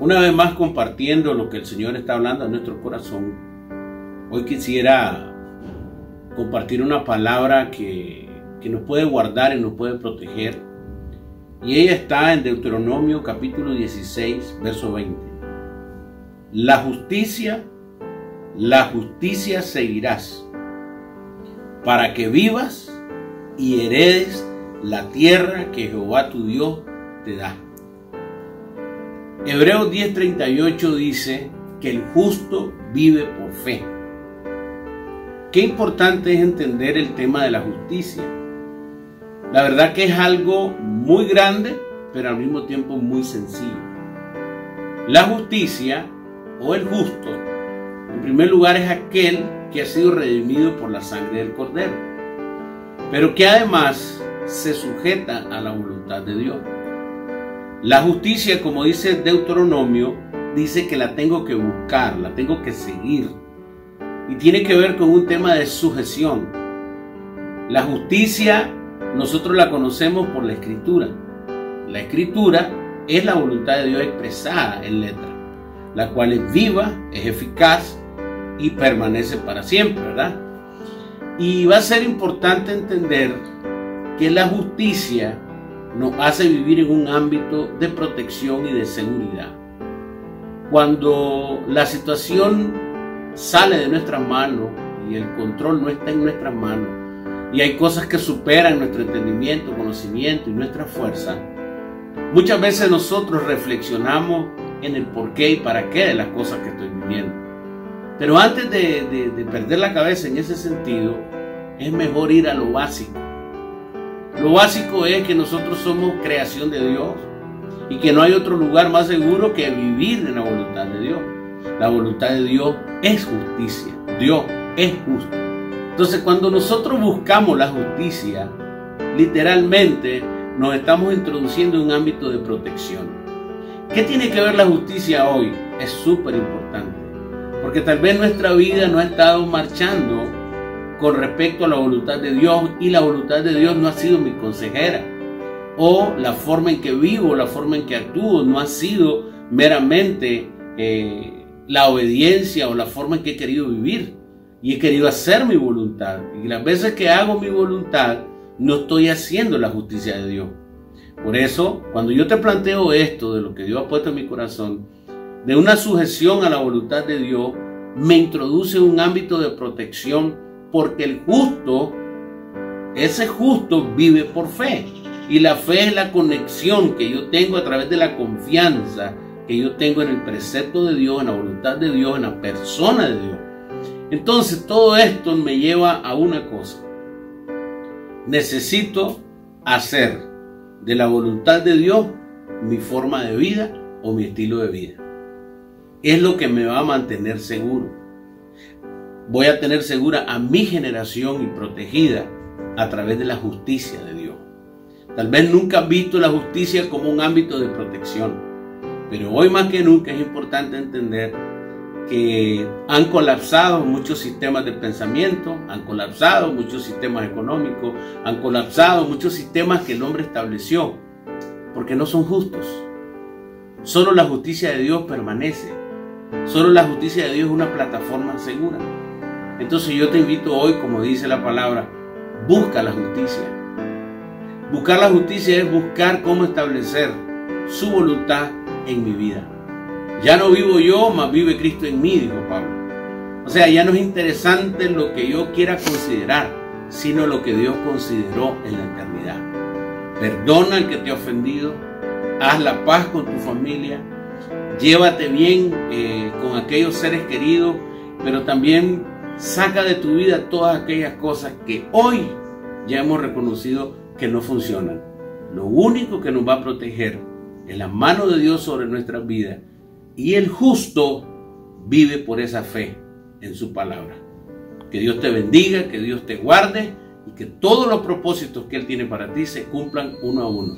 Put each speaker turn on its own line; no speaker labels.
Una vez más compartiendo lo que el Señor está hablando a nuestro corazón, hoy quisiera compartir una palabra que, que nos puede guardar y nos puede proteger. Y ella está en Deuteronomio capítulo 16, verso 20. La justicia, la justicia seguirás, para que vivas y heredes la tierra que Jehová tu Dios te da. Hebreos 10:38 dice que el justo vive por fe. Qué importante es entender el tema de la justicia. La verdad que es algo muy grande, pero al mismo tiempo muy sencillo. La justicia o el justo, en primer lugar, es aquel que ha sido redimido por la sangre del cordero, pero que además se sujeta a la voluntad de Dios. La justicia, como dice Deuteronomio, dice que la tengo que buscar, la tengo que seguir. Y tiene que ver con un tema de sujeción. La justicia nosotros la conocemos por la escritura. La escritura es la voluntad de Dios expresada en letra, la cual es viva, es eficaz y permanece para siempre, ¿verdad? Y va a ser importante entender que la justicia nos hace vivir en un ámbito de protección y de seguridad. Cuando la situación sale de nuestras manos y el control no está en nuestras manos y hay cosas que superan nuestro entendimiento, conocimiento y nuestra fuerza, muchas veces nosotros reflexionamos en el por qué y para qué de las cosas que estoy viviendo. Pero antes de, de perder la cabeza en ese sentido, es mejor ir a lo básico lo básico es que nosotros somos creación de Dios y que no hay otro lugar más seguro que vivir en la voluntad de Dios. La voluntad de Dios es justicia. Dios es justo. Entonces cuando nosotros buscamos la justicia, literalmente nos estamos introduciendo en un ámbito de protección. ¿Qué tiene que ver la justicia hoy? Es súper importante. Porque tal vez nuestra vida no ha estado marchando con respecto a la voluntad de Dios y la voluntad de Dios no ha sido mi consejera. O la forma en que vivo, la forma en que actúo no ha sido meramente eh, la obediencia o la forma en que he querido vivir. Y he querido hacer mi voluntad. Y las veces que hago mi voluntad, no estoy haciendo la justicia de Dios. Por eso, cuando yo te planteo esto de lo que Dios ha puesto en mi corazón, de una sujeción a la voluntad de Dios, me introduce un ámbito de protección porque el justo, ese justo vive por fe. Y la fe es la conexión que yo tengo a través de la confianza que yo tengo en el precepto de Dios, en la voluntad de Dios, en la persona de Dios. Entonces todo esto me lleva a una cosa. Necesito hacer de la voluntad de Dios mi forma de vida o mi estilo de vida. Es lo que me va a mantener seguro voy a tener segura a mi generación y protegida a través de la justicia de Dios. Tal vez nunca has visto la justicia como un ámbito de protección, pero hoy más que nunca es importante entender que han colapsado muchos sistemas de pensamiento, han colapsado muchos sistemas económicos, han colapsado muchos sistemas que el hombre estableció, porque no son justos. Solo la justicia de Dios permanece. Solo la justicia de Dios es una plataforma segura. Entonces yo te invito hoy, como dice la palabra, busca la justicia. Buscar la justicia es buscar cómo establecer su voluntad en mi vida. Ya no vivo yo, mas vive Cristo en mí, dijo Pablo. O sea, ya no es interesante lo que yo quiera considerar, sino lo que Dios consideró en la eternidad. Perdona al que te ha ofendido, haz la paz con tu familia, llévate bien eh, con aquellos seres queridos, pero también Saca de tu vida todas aquellas cosas que hoy ya hemos reconocido que no funcionan. Lo único que nos va a proteger es la mano de Dios sobre nuestras vidas. Y el justo vive por esa fe en su palabra. Que Dios te bendiga, que Dios te guarde y que todos los propósitos que Él tiene para ti se cumplan uno a uno.